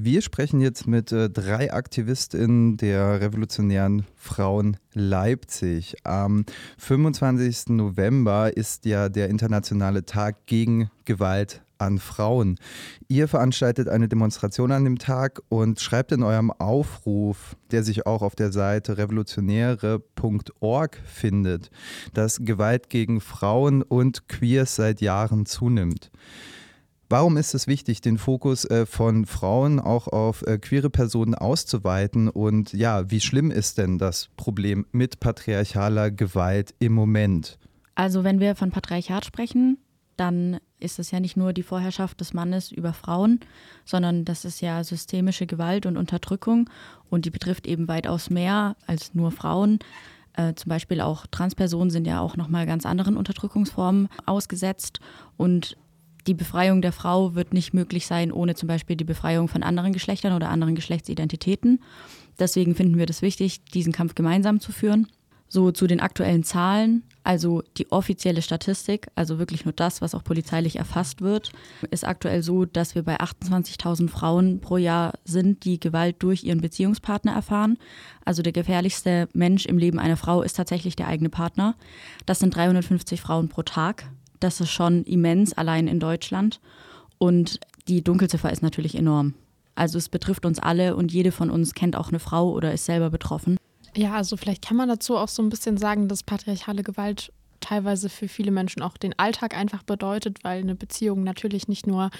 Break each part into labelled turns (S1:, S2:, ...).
S1: Wir sprechen jetzt mit äh, drei AktivistInnen der Revolutionären Frauen Leipzig. Am 25. November ist ja der internationale Tag gegen Gewalt an Frauen. Ihr veranstaltet eine Demonstration an dem Tag und schreibt in eurem Aufruf, der sich auch auf der Seite revolutionäre.org findet, dass Gewalt gegen Frauen und Queers seit Jahren zunimmt. Warum ist es wichtig, den Fokus äh, von Frauen auch auf äh, queere Personen auszuweiten? Und ja, wie schlimm ist denn das Problem mit patriarchaler Gewalt im Moment?
S2: Also wenn wir von Patriarchat sprechen, dann ist es ja nicht nur die Vorherrschaft des Mannes über Frauen, sondern das ist ja systemische Gewalt und Unterdrückung und die betrifft eben weitaus mehr als nur Frauen. Äh, zum Beispiel auch Transpersonen sind ja auch nochmal ganz anderen Unterdrückungsformen ausgesetzt und die Befreiung der Frau wird nicht möglich sein ohne zum Beispiel die Befreiung von anderen Geschlechtern oder anderen Geschlechtsidentitäten. Deswegen finden wir das wichtig, diesen Kampf gemeinsam zu führen. So zu den aktuellen Zahlen, also die offizielle Statistik, also wirklich nur das, was auch polizeilich erfasst wird, ist aktuell so, dass wir bei 28.000 Frauen pro Jahr sind, die Gewalt durch ihren Beziehungspartner erfahren. Also der gefährlichste Mensch im Leben einer Frau ist tatsächlich der eigene Partner. Das sind 350 Frauen pro Tag. Das ist schon immens, allein in Deutschland. Und die Dunkelziffer ist natürlich enorm. Also es betrifft uns alle und jede von uns kennt auch eine Frau oder ist selber betroffen.
S3: Ja, also vielleicht kann man dazu auch so ein bisschen sagen, dass patriarchale Gewalt teilweise für viele Menschen auch den Alltag einfach bedeutet, weil eine Beziehung natürlich nicht nur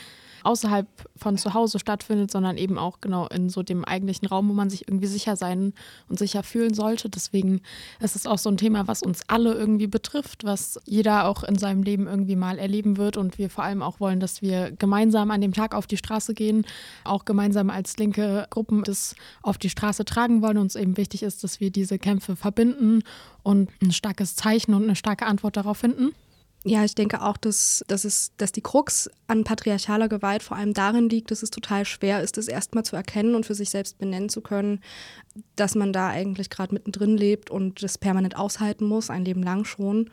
S3: außerhalb von zu Hause stattfindet, sondern eben auch genau in so dem eigentlichen Raum, wo man sich irgendwie sicher sein und sicher fühlen sollte. Deswegen ist es auch so ein Thema, was uns alle irgendwie betrifft, was jeder auch in seinem Leben irgendwie mal erleben wird und wir vor allem auch wollen, dass wir gemeinsam an dem Tag auf die Straße gehen, auch gemeinsam als linke Gruppen das auf die Straße tragen wollen. Uns eben wichtig ist, dass wir diese Kämpfe verbinden und ein starkes Zeichen und eine starke Antwort darauf finden.
S4: Ja, ich denke auch, dass, dass, es, dass die Krux an patriarchaler Gewalt vor allem darin liegt, dass es total schwer ist, es erstmal zu erkennen und für sich selbst benennen zu können, dass man da eigentlich gerade mittendrin lebt und das permanent aushalten muss, ein Leben lang schon.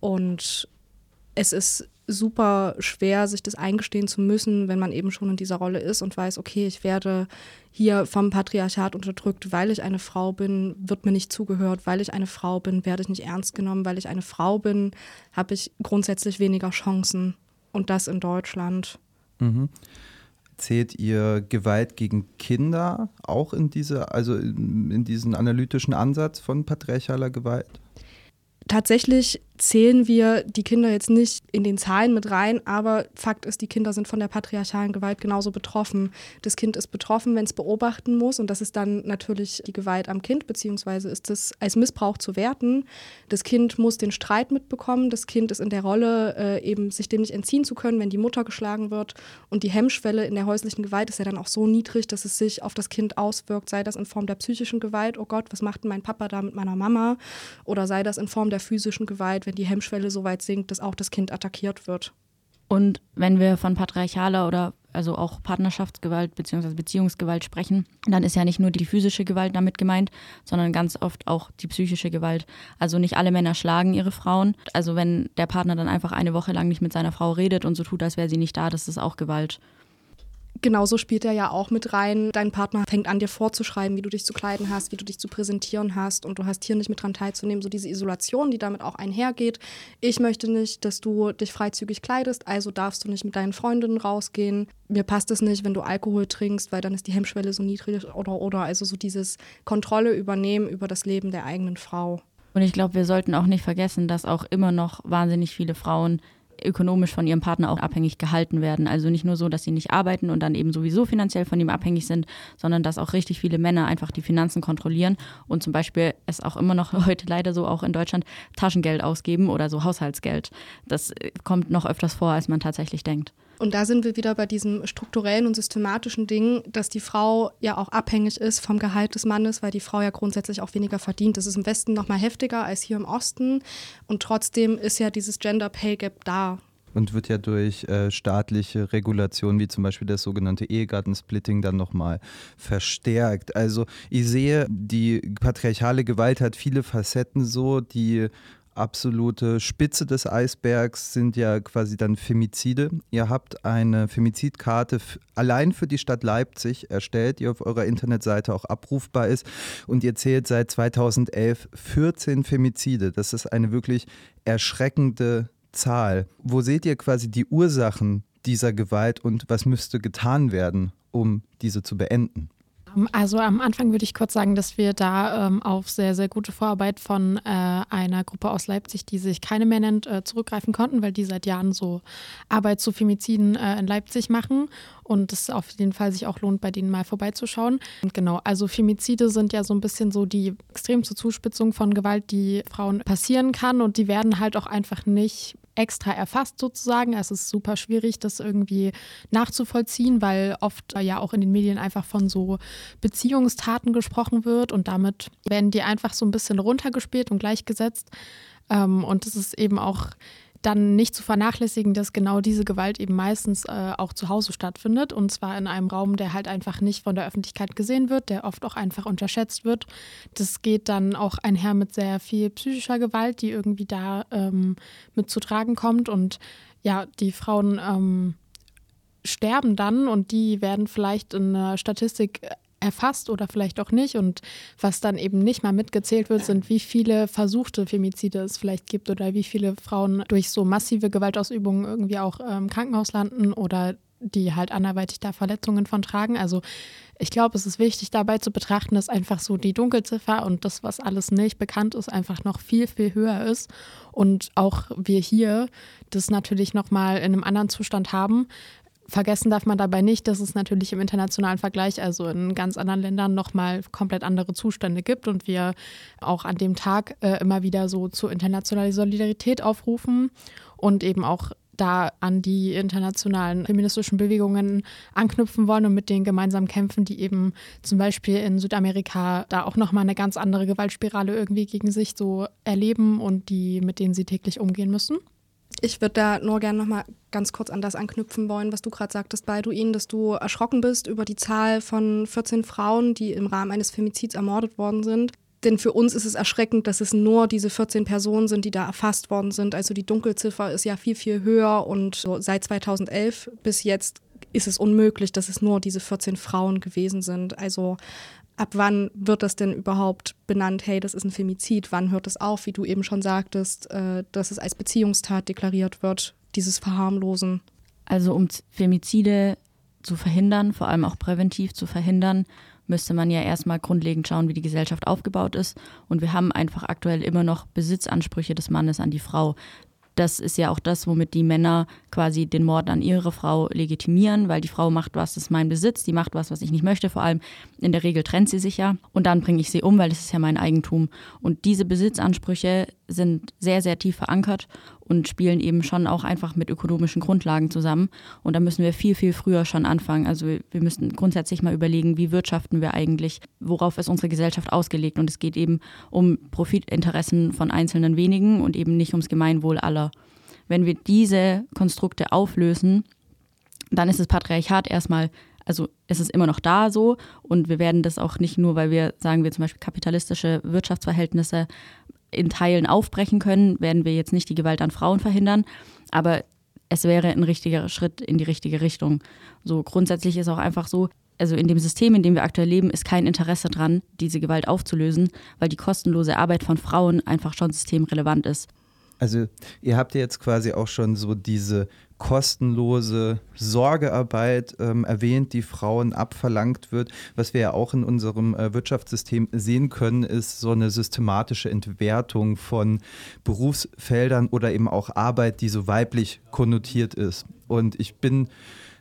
S4: Und es ist super schwer, sich das eingestehen zu müssen, wenn man eben schon in dieser Rolle ist und weiß, okay, ich werde hier vom Patriarchat unterdrückt, weil ich eine Frau bin, wird mir nicht zugehört, weil ich eine Frau bin, werde ich nicht ernst genommen, weil ich eine Frau bin, habe ich grundsätzlich weniger Chancen. Und das in Deutschland.
S1: Mhm. Zählt ihr Gewalt gegen Kinder auch in diese, also in, in diesen analytischen Ansatz von patriarchaler Gewalt?
S4: Tatsächlich zählen wir die Kinder jetzt nicht in den Zahlen mit rein, aber Fakt ist, die Kinder sind von der patriarchalen Gewalt genauso betroffen. Das Kind ist betroffen, wenn es beobachten muss und das ist dann natürlich die Gewalt am Kind, beziehungsweise ist es als Missbrauch zu werten. Das Kind muss den Streit mitbekommen, das Kind ist in der Rolle, äh, eben sich dem nicht entziehen zu können, wenn die Mutter geschlagen wird und die Hemmschwelle in der häuslichen Gewalt ist ja dann auch so niedrig, dass es sich auf das Kind auswirkt, sei das in Form der psychischen Gewalt, oh Gott, was macht denn mein Papa da mit meiner Mama, oder sei das in Form der physischen Gewalt, wenn die Hemmschwelle so weit sinkt, dass auch das Kind attackiert wird.
S2: Und wenn wir von patriarchaler oder also auch Partnerschaftsgewalt bzw. Beziehungsgewalt sprechen, dann ist ja nicht nur die physische Gewalt damit gemeint, sondern ganz oft auch die psychische Gewalt. Also nicht alle Männer schlagen ihre Frauen. Also wenn der Partner dann einfach eine Woche lang nicht mit seiner Frau redet und so tut, als wäre sie nicht da, das ist auch Gewalt.
S4: Genauso spielt er ja auch mit rein. Dein Partner fängt an, dir vorzuschreiben, wie du dich zu kleiden hast, wie du dich zu präsentieren hast und du hast hier nicht mit dran teilzunehmen. So diese Isolation, die damit auch einhergeht. Ich möchte nicht, dass du dich freizügig kleidest, also darfst du nicht mit deinen Freundinnen rausgehen. Mir passt es nicht, wenn du Alkohol trinkst, weil dann ist die Hemmschwelle so niedrig oder oder. Also so dieses Kontrolle übernehmen über das Leben der eigenen Frau.
S2: Und ich glaube, wir sollten auch nicht vergessen, dass auch immer noch wahnsinnig viele Frauen ökonomisch von ihrem Partner auch abhängig gehalten werden. Also nicht nur so, dass sie nicht arbeiten und dann eben sowieso finanziell von ihm abhängig sind, sondern dass auch richtig viele Männer einfach die Finanzen kontrollieren und zum Beispiel es auch immer noch heute leider so auch in Deutschland Taschengeld ausgeben oder so Haushaltsgeld. Das äh, kommt noch öfters vor, als man tatsächlich denkt.
S4: Und da sind wir wieder bei diesem strukturellen und systematischen Ding, dass die Frau ja auch abhängig ist vom Gehalt des Mannes, weil die Frau ja grundsätzlich auch weniger verdient. Das ist im Westen noch mal heftiger als hier im Osten. Und trotzdem ist ja dieses Gender Pay Gap da.
S1: Und wird ja durch äh, staatliche Regulationen, wie zum Beispiel das sogenannte Ehegattensplitting, dann nochmal verstärkt. Also ich sehe, die patriarchale Gewalt hat viele Facetten so, die absolute Spitze des Eisbergs sind ja quasi dann Femizide. Ihr habt eine Femizidkarte allein für die Stadt Leipzig erstellt, die auf eurer Internetseite auch abrufbar ist. Und ihr zählt seit 2011 14 Femizide. Das ist eine wirklich erschreckende Zahl. Wo seht ihr quasi die Ursachen dieser Gewalt und was müsste getan werden, um diese zu beenden?
S3: Also am Anfang würde ich kurz sagen, dass wir da ähm, auf sehr, sehr gute Vorarbeit von äh, einer Gruppe aus Leipzig, die sich keine mehr nennt, äh, zurückgreifen konnten, weil die seit Jahren so Arbeit zu Femiziden äh, in Leipzig machen und es auf jeden Fall sich auch lohnt, bei denen mal vorbeizuschauen. Und genau, also Femizide sind ja so ein bisschen so die extremste Zuspitzung von Gewalt, die Frauen passieren kann und die werden halt auch einfach nicht extra erfasst sozusagen. Es ist super schwierig, das irgendwie nachzuvollziehen, weil oft ja auch in den Medien einfach von so Beziehungstaten gesprochen wird und damit werden die einfach so ein bisschen runtergespielt und gleichgesetzt. Ähm, und es ist eben auch dann nicht zu vernachlässigen, dass genau diese Gewalt eben meistens äh, auch zu Hause stattfindet und zwar in einem Raum, der halt einfach nicht von der Öffentlichkeit gesehen wird, der oft auch einfach unterschätzt wird. Das geht dann auch einher mit sehr viel psychischer Gewalt, die irgendwie da ähm, mit zu tragen kommt und ja, die Frauen ähm, sterben dann und die werden vielleicht in der Statistik erfasst oder vielleicht auch nicht. Und was dann eben nicht mal mitgezählt wird, sind, wie viele versuchte Femizide es vielleicht gibt oder wie viele Frauen durch so massive Gewaltausübungen irgendwie auch im ähm, Krankenhaus landen oder die halt anderweitig da Verletzungen von tragen. Also ich glaube, es ist wichtig dabei zu betrachten, dass einfach so die Dunkelziffer und das, was alles nicht bekannt ist, einfach noch viel, viel höher ist. Und auch wir hier das natürlich nochmal in einem anderen Zustand haben. Vergessen darf man dabei nicht, dass es natürlich im internationalen Vergleich, also in ganz anderen Ländern, nochmal komplett andere Zustände gibt und wir auch an dem Tag äh, immer wieder so zur internationalen Solidarität aufrufen und eben auch da an die internationalen feministischen Bewegungen anknüpfen wollen und mit denen gemeinsam kämpfen, die eben zum Beispiel in Südamerika da auch nochmal eine ganz andere Gewaltspirale irgendwie gegen sich so erleben und die, mit denen sie täglich umgehen müssen.
S4: Ich würde da nur gerne noch mal ganz kurz an das anknüpfen wollen, was du gerade sagtest, Balduin, dass du erschrocken bist über die Zahl von 14 Frauen, die im Rahmen eines Femizids ermordet worden sind. Denn für uns ist es erschreckend, dass es nur diese 14 Personen sind, die da erfasst worden sind. Also die Dunkelziffer ist ja viel, viel höher und so seit 2011 bis jetzt ist es unmöglich, dass es nur diese 14 Frauen gewesen sind. Also ab wann wird das denn überhaupt benannt, hey, das ist ein Femizid, wann hört es auf, wie du eben schon sagtest, äh, dass es als Beziehungstat deklariert wird, dieses Verharmlosen?
S2: Also um Femizide zu verhindern, vor allem auch präventiv zu verhindern, müsste man ja erstmal grundlegend schauen, wie die Gesellschaft aufgebaut ist. Und wir haben einfach aktuell immer noch Besitzansprüche des Mannes an die Frau das ist ja auch das, womit die Männer quasi den Mord an ihre Frau legitimieren, weil die Frau macht was, das ist mein Besitz, die macht was, was ich nicht möchte. Vor allem in der Regel trennt sie sich ja und dann bringe ich sie um, weil es ist ja mein Eigentum. Und diese Besitzansprüche sind sehr, sehr tief verankert und spielen eben schon auch einfach mit ökonomischen Grundlagen zusammen. Und da müssen wir viel, viel früher schon anfangen. Also wir müssen grundsätzlich mal überlegen, wie wirtschaften wir eigentlich, worauf ist unsere Gesellschaft ausgelegt. Und es geht eben um Profitinteressen von einzelnen wenigen und eben nicht ums Gemeinwohl aller. Wenn wir diese Konstrukte auflösen, dann ist das Patriarchat erstmal also es ist immer noch da so und wir werden das auch nicht nur, weil wir sagen wir zum Beispiel kapitalistische Wirtschaftsverhältnisse in Teilen aufbrechen können, werden wir jetzt nicht die Gewalt an Frauen verhindern, aber es wäre ein richtiger Schritt in die richtige Richtung. So grundsätzlich ist auch einfach so, also in dem System, in dem wir aktuell leben, ist kein Interesse dran, diese Gewalt aufzulösen, weil die kostenlose Arbeit von Frauen einfach schon systemrelevant ist.
S1: Also ihr habt ja jetzt quasi auch schon so diese kostenlose Sorgearbeit ähm, erwähnt, die Frauen abverlangt wird. Was wir ja auch in unserem äh, Wirtschaftssystem sehen können, ist so eine systematische Entwertung von Berufsfeldern oder eben auch Arbeit, die so weiblich konnotiert ist. Und ich bin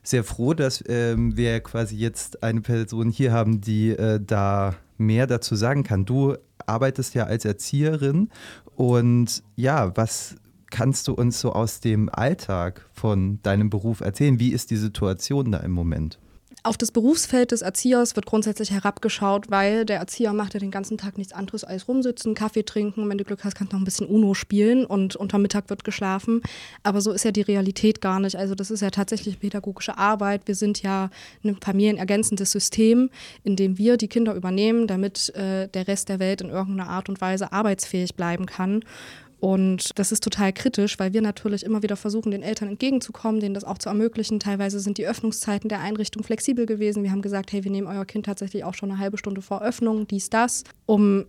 S1: sehr froh, dass ähm, wir quasi jetzt eine Person hier haben, die äh, da mehr dazu sagen kann. Du arbeitest ja als Erzieherin und ja, was kannst du uns so aus dem Alltag von deinem Beruf erzählen? Wie ist die Situation da im Moment?
S4: Auf das Berufsfeld des Erziehers wird grundsätzlich herabgeschaut, weil der Erzieher macht ja den ganzen Tag nichts anderes als rumsitzen, Kaffee trinken. Wenn du Glück hast, kannst du noch ein bisschen Uno spielen und unter Mittag wird geschlafen. Aber so ist ja die Realität gar nicht. Also das ist ja tatsächlich pädagogische Arbeit. Wir sind ja ein familienergänzendes System, in dem wir die Kinder übernehmen, damit äh, der Rest der Welt in irgendeiner Art und Weise arbeitsfähig bleiben kann. Und das ist total kritisch, weil wir natürlich immer wieder versuchen, den Eltern entgegenzukommen, denen das auch zu ermöglichen. Teilweise sind die Öffnungszeiten der Einrichtung flexibel gewesen. Wir haben gesagt, hey, wir nehmen euer Kind tatsächlich auch schon eine halbe Stunde vor Öffnung, dies, das, um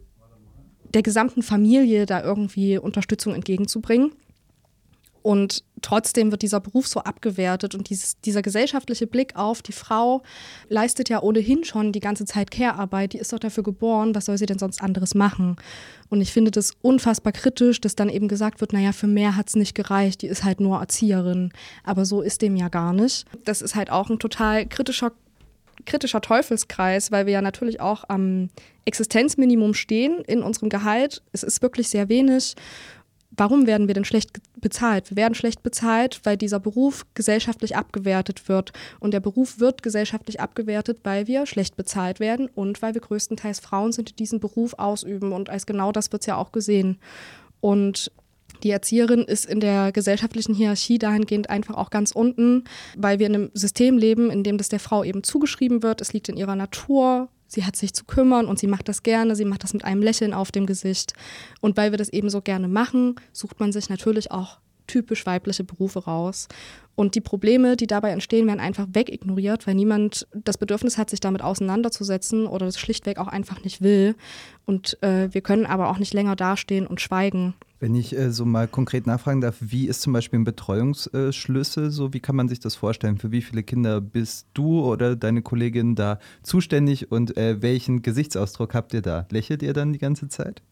S4: der gesamten Familie da irgendwie Unterstützung entgegenzubringen. Und trotzdem wird dieser Beruf so abgewertet und dieses, dieser gesellschaftliche Blick auf die Frau leistet ja ohnehin schon die ganze Zeit Care-Arbeit. Die ist doch dafür geboren, was soll sie denn sonst anderes machen? Und ich finde das unfassbar kritisch, dass dann eben gesagt wird, naja, für mehr hat es nicht gereicht, die ist halt nur Erzieherin. Aber so ist dem ja gar nicht. Das ist halt auch ein total kritischer kritischer Teufelskreis, weil wir ja natürlich auch am Existenzminimum stehen in unserem Gehalt. Es ist wirklich sehr wenig warum werden wir denn schlecht bezahlt? Wir werden schlecht bezahlt, weil dieser Beruf gesellschaftlich abgewertet wird. Und der Beruf wird gesellschaftlich abgewertet, weil wir schlecht bezahlt werden und weil wir größtenteils Frauen sind, die diesen Beruf ausüben. Und als genau das wird es ja auch gesehen. Und die Erzieherin ist in der gesellschaftlichen Hierarchie dahingehend einfach auch ganz unten, weil wir in einem System leben, in dem das der Frau eben zugeschrieben wird. Es liegt in ihrer Natur, sie hat sich zu kümmern und sie macht das gerne, sie macht das mit einem Lächeln auf dem Gesicht. Und weil wir das eben so gerne machen, sucht man sich natürlich auch typisch weibliche Berufe raus. Und die Probleme, die dabei entstehen, werden einfach wegignoriert, weil niemand das Bedürfnis hat, sich damit auseinanderzusetzen oder das schlichtweg auch einfach nicht will. Und äh, wir können aber auch nicht länger dastehen und schweigen.
S1: Wenn ich äh, so mal konkret nachfragen darf, wie ist zum Beispiel ein Betreuungsschlüssel so? Wie kann man sich das vorstellen? Für wie viele Kinder bist du oder deine Kollegin da zuständig und äh, welchen Gesichtsausdruck habt ihr da? Lächelt ihr dann die ganze Zeit?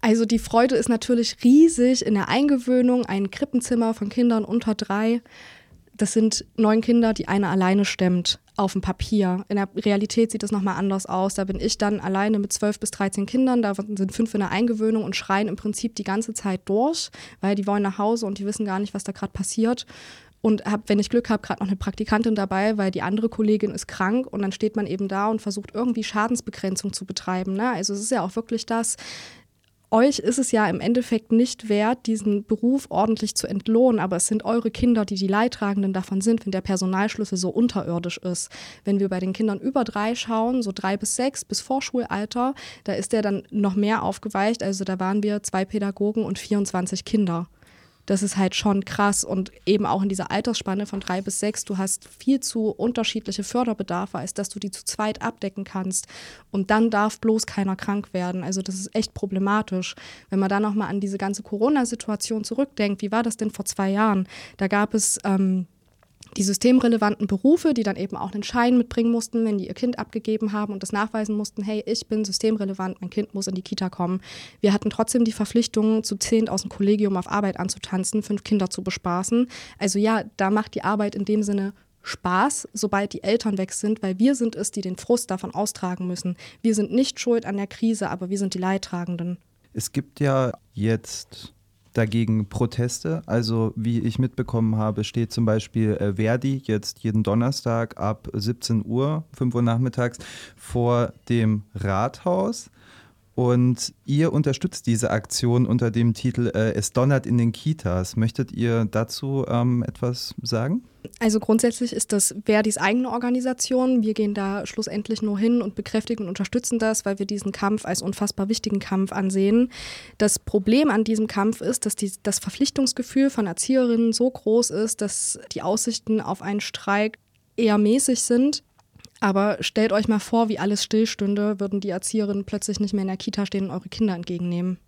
S4: Also die Freude ist natürlich riesig in der Eingewöhnung, ein Krippenzimmer von Kindern unter drei. Das sind neun Kinder, die eine alleine stemmt auf dem Papier. In der Realität sieht das nochmal anders aus. Da bin ich dann alleine mit zwölf bis 13 Kindern, da sind fünf in der Eingewöhnung und schreien im Prinzip die ganze Zeit durch, weil die wollen nach Hause und die wissen gar nicht, was da gerade passiert. Und hab, wenn ich Glück habe, gerade noch eine Praktikantin dabei, weil die andere Kollegin ist krank und dann steht man eben da und versucht irgendwie Schadensbegrenzung zu betreiben. Ne? Also es ist ja auch wirklich das, euch ist es ja im Endeffekt nicht wert, diesen Beruf ordentlich zu entlohnen, aber es sind eure Kinder, die die Leidtragenden davon sind, wenn der Personalschlüssel so unterirdisch ist. Wenn wir bei den Kindern über drei schauen, so drei bis sechs bis Vorschulalter, da ist der dann noch mehr aufgeweicht. Also da waren wir zwei Pädagogen und 24 Kinder das ist halt schon krass. Und eben auch in dieser Altersspanne von drei bis sechs, du hast viel zu unterschiedliche Förderbedarfe, als dass du die zu zweit abdecken kannst. Und dann darf bloß keiner krank werden. Also das ist echt problematisch. Wenn man dann nochmal an diese ganze Corona-Situation zurückdenkt, wie war das denn vor zwei Jahren? Da gab es ähm, die systemrelevanten Berufe, die dann eben auch einen Schein mitbringen mussten, wenn die ihr Kind abgegeben haben und das nachweisen mussten, hey, ich bin systemrelevant, mein Kind muss in die Kita kommen. Wir hatten trotzdem die Verpflichtung, zu zehn aus dem Kollegium auf Arbeit anzutanzen, fünf Kinder zu bespaßen. Also ja, da macht die Arbeit in dem Sinne Spaß, sobald die Eltern weg sind, weil wir sind es, die den Frust davon austragen müssen. Wir sind nicht schuld an der Krise, aber wir sind die Leidtragenden.
S1: Es gibt ja jetzt dagegen Proteste. Also wie ich mitbekommen habe, steht zum Beispiel äh, Verdi jetzt jeden Donnerstag ab 17 Uhr, 5 Uhr nachmittags vor dem Rathaus. Und ihr unterstützt diese Aktion unter dem Titel äh, Es donnert in den Kitas. Möchtet ihr dazu ähm, etwas sagen?
S4: Also grundsätzlich ist das Verdis eigene Organisation. Wir gehen da schlussendlich nur hin und bekräftigen und unterstützen das, weil wir diesen Kampf als unfassbar wichtigen Kampf ansehen. Das Problem an diesem Kampf ist, dass die, das Verpflichtungsgefühl von Erzieherinnen so groß ist, dass die Aussichten auf einen Streik eher mäßig sind. Aber stellt euch mal vor, wie alles stillstünde, würden die Erzieherinnen plötzlich nicht mehr in der Kita stehen und eure Kinder entgegennehmen.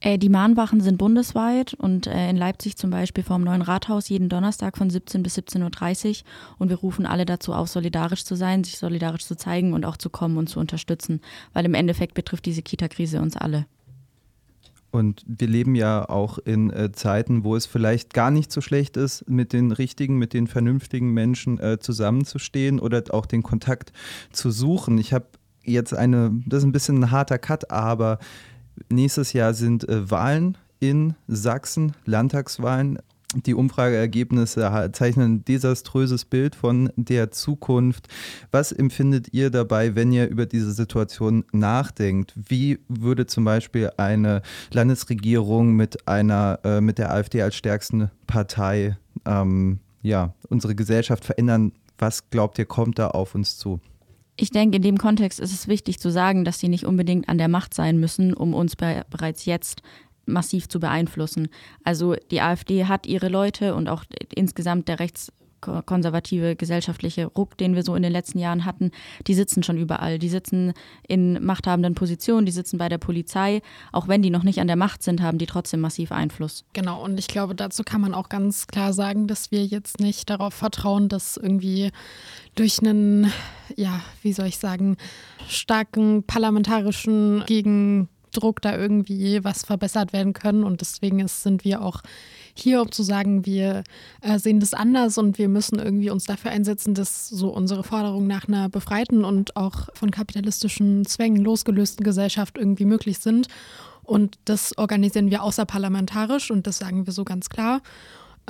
S2: Äh, die Mahnwachen sind bundesweit und äh, in Leipzig zum Beispiel vor dem neuen Rathaus jeden Donnerstag von 17 bis 17.30 Uhr. Und wir rufen alle dazu auf, solidarisch zu sein, sich solidarisch zu zeigen und auch zu kommen und zu unterstützen. Weil im Endeffekt betrifft diese Kita-Krise uns alle.
S1: Und wir leben ja auch in äh, Zeiten, wo es vielleicht gar nicht so schlecht ist, mit den richtigen, mit den vernünftigen Menschen äh, zusammenzustehen oder auch den Kontakt zu suchen. Ich habe jetzt eine, das ist ein bisschen ein harter Cut, aber nächstes Jahr sind äh, Wahlen in Sachsen, Landtagswahlen. Die Umfrageergebnisse zeichnen ein desaströses Bild von der Zukunft. Was empfindet ihr dabei, wenn ihr über diese Situation nachdenkt? Wie würde zum Beispiel eine Landesregierung mit einer, äh, mit der AfD als stärksten Partei ähm, ja, unsere Gesellschaft verändern? Was glaubt ihr, kommt da auf uns zu?
S2: Ich denke, in dem Kontext ist es wichtig zu sagen, dass sie nicht unbedingt an der Macht sein müssen, um uns be bereits jetzt massiv zu beeinflussen. Also die AfD hat ihre Leute und auch insgesamt der rechts konservative gesellschaftliche Ruck, den wir so in den letzten Jahren hatten, die sitzen schon überall. Die sitzen in machthabenden Positionen, die sitzen bei der Polizei. Auch wenn die noch nicht an der Macht sind, haben die trotzdem massiv Einfluss.
S3: Genau, und ich glaube, dazu kann man auch ganz klar sagen, dass wir jetzt nicht darauf vertrauen, dass irgendwie durch einen, ja, wie soll ich sagen, starken parlamentarischen Gegendruck da irgendwie was verbessert werden können. Und deswegen ist, sind wir auch hier, um zu sagen, wir äh, sehen das anders und wir müssen irgendwie uns dafür einsetzen, dass so unsere Forderungen nach einer befreiten und auch von kapitalistischen Zwängen losgelösten Gesellschaft irgendwie möglich sind. Und das organisieren wir außerparlamentarisch und das sagen wir so ganz klar.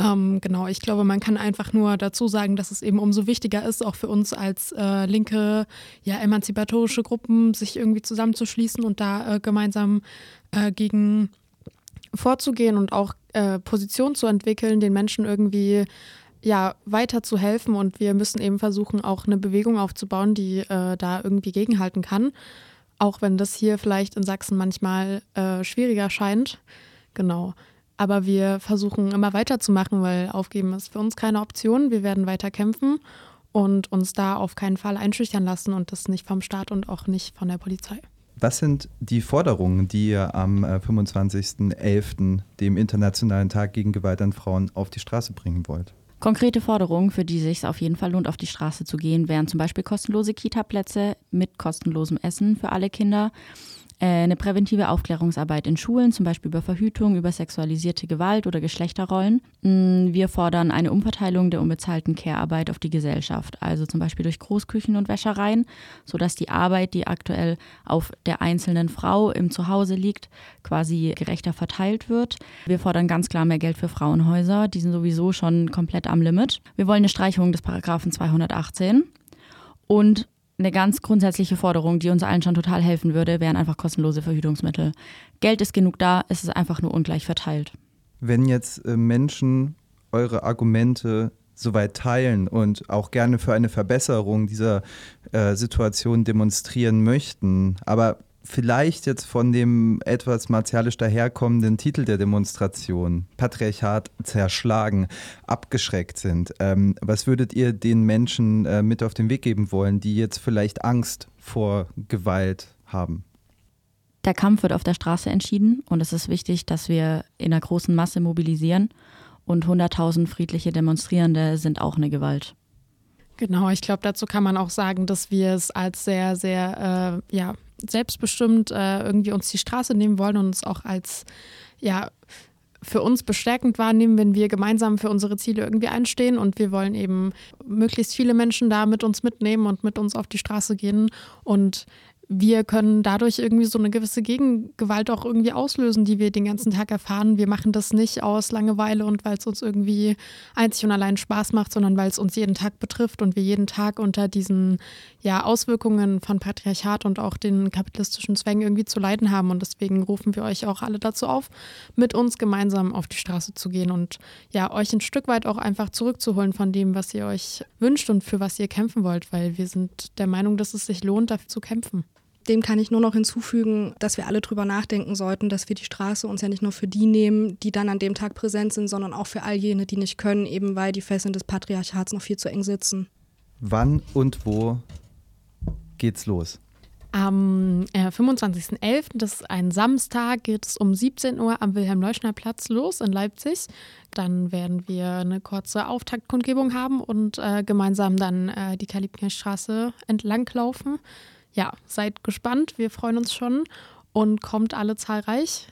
S3: Ähm, genau, ich glaube, man kann einfach nur dazu sagen, dass es eben umso wichtiger ist, auch für uns als äh, linke, ja, emanzipatorische Gruppen, sich irgendwie zusammenzuschließen und da äh, gemeinsam äh, gegen vorzugehen und auch äh, Position zu entwickeln, den Menschen irgendwie ja weiter zu helfen und wir müssen eben versuchen, auch eine Bewegung aufzubauen, die äh, da irgendwie gegenhalten kann. Auch wenn das hier vielleicht in Sachsen manchmal äh, schwieriger scheint. Genau. Aber wir versuchen immer weiterzumachen, weil aufgeben ist für uns keine Option. Wir werden weiter kämpfen und uns da auf keinen Fall einschüchtern lassen und das nicht vom Staat und auch nicht von der Polizei.
S1: Was sind die Forderungen, die ihr am 25.11., äh, dem Internationalen Tag gegen Gewalt an Frauen, auf die Straße bringen wollt?
S2: Konkrete Forderungen, für die es sich auf jeden Fall lohnt, auf die Straße zu gehen, wären zum Beispiel kostenlose Kita-Plätze mit kostenlosem Essen für alle Kinder, eine präventive Aufklärungsarbeit in Schulen, zum Beispiel über Verhütung, über sexualisierte Gewalt oder Geschlechterrollen. Mm, wir fordern eine Umverteilung der unbezahlten Care-Arbeit auf die Gesellschaft, also zum Beispiel durch Großküchen und Wäschereien, sodass die Arbeit, die aktuell auf der einzelnen Frau im Zuhause liegt, quasi gerechter verteilt wird. Wir fordern ganz klar mehr Geld für Frauenhäuser, die sind sowieso schon komplett am Limit. Wir wollen eine Streichung des Paragraphen 218 und eine ganz grundsätzliche Forderung, die uns allen schon total helfen würde, wären einfach kostenlose Verhütungsmittel. Geld ist genug da, es ist einfach nur ungleich verteilt.
S1: Wenn jetzt äh, Menschen eure Argumente soweit teilen und auch gerne für eine Verbesserung dieser äh, Situation demonstrieren möchten, aber vielleicht jetzt von dem etwas martialisch daherkommenden Titel der Demonstration, Patriarchat zerschlagen, abgeschreckt sind. Ähm, was würdet ihr den Menschen äh, mit auf den Weg geben wollen, die jetzt vielleicht Angst vor Gewalt haben?
S2: Der Kampf wird auf der Straße entschieden und es ist wichtig, dass wir in einer großen Masse mobilisieren und 100.000 friedliche Demonstrierende sind auch eine Gewalt.
S3: Genau, ich glaube, dazu kann man auch sagen, dass wir es als sehr, sehr äh, ja, selbstbestimmt äh, irgendwie uns die Straße nehmen wollen und uns auch als ja für uns bestärkend wahrnehmen, wenn wir gemeinsam für unsere Ziele irgendwie einstehen. Und wir wollen eben möglichst viele Menschen da mit uns mitnehmen und mit uns auf die Straße gehen und wir können dadurch irgendwie so eine gewisse Gegengewalt auch irgendwie auslösen, die wir den ganzen Tag erfahren. Wir machen das nicht aus Langeweile und weil es uns irgendwie einzig und allein Spaß macht, sondern weil es uns jeden Tag betrifft und wir jeden Tag unter diesen ja, Auswirkungen von Patriarchat und auch den kapitalistischen Zwängen irgendwie zu leiden haben. Und deswegen rufen wir euch auch alle dazu auf, mit uns gemeinsam auf die Straße zu gehen und ja, euch ein Stück weit auch einfach zurückzuholen von dem, was ihr euch wünscht und für was ihr kämpfen wollt, weil wir sind der Meinung, dass es sich lohnt, dafür zu kämpfen.
S4: Dem kann ich nur noch hinzufügen, dass wir alle drüber nachdenken sollten, dass wir die Straße uns ja nicht nur für die nehmen, die dann an dem Tag präsent sind, sondern auch für all jene, die nicht können, eben weil die Fesseln des Patriarchats noch viel zu eng sitzen.
S1: Wann und wo geht's los?
S3: Am äh, 25.11., das ist ein Samstag, geht es um 17 Uhr am Wilhelm-Leuschner-Platz los in Leipzig. Dann werden wir eine kurze Auftaktkundgebung haben und äh, gemeinsam dann äh, die Kalibkirchstraße entlanglaufen ja, seid gespannt. Wir freuen uns schon und kommt alle zahlreich.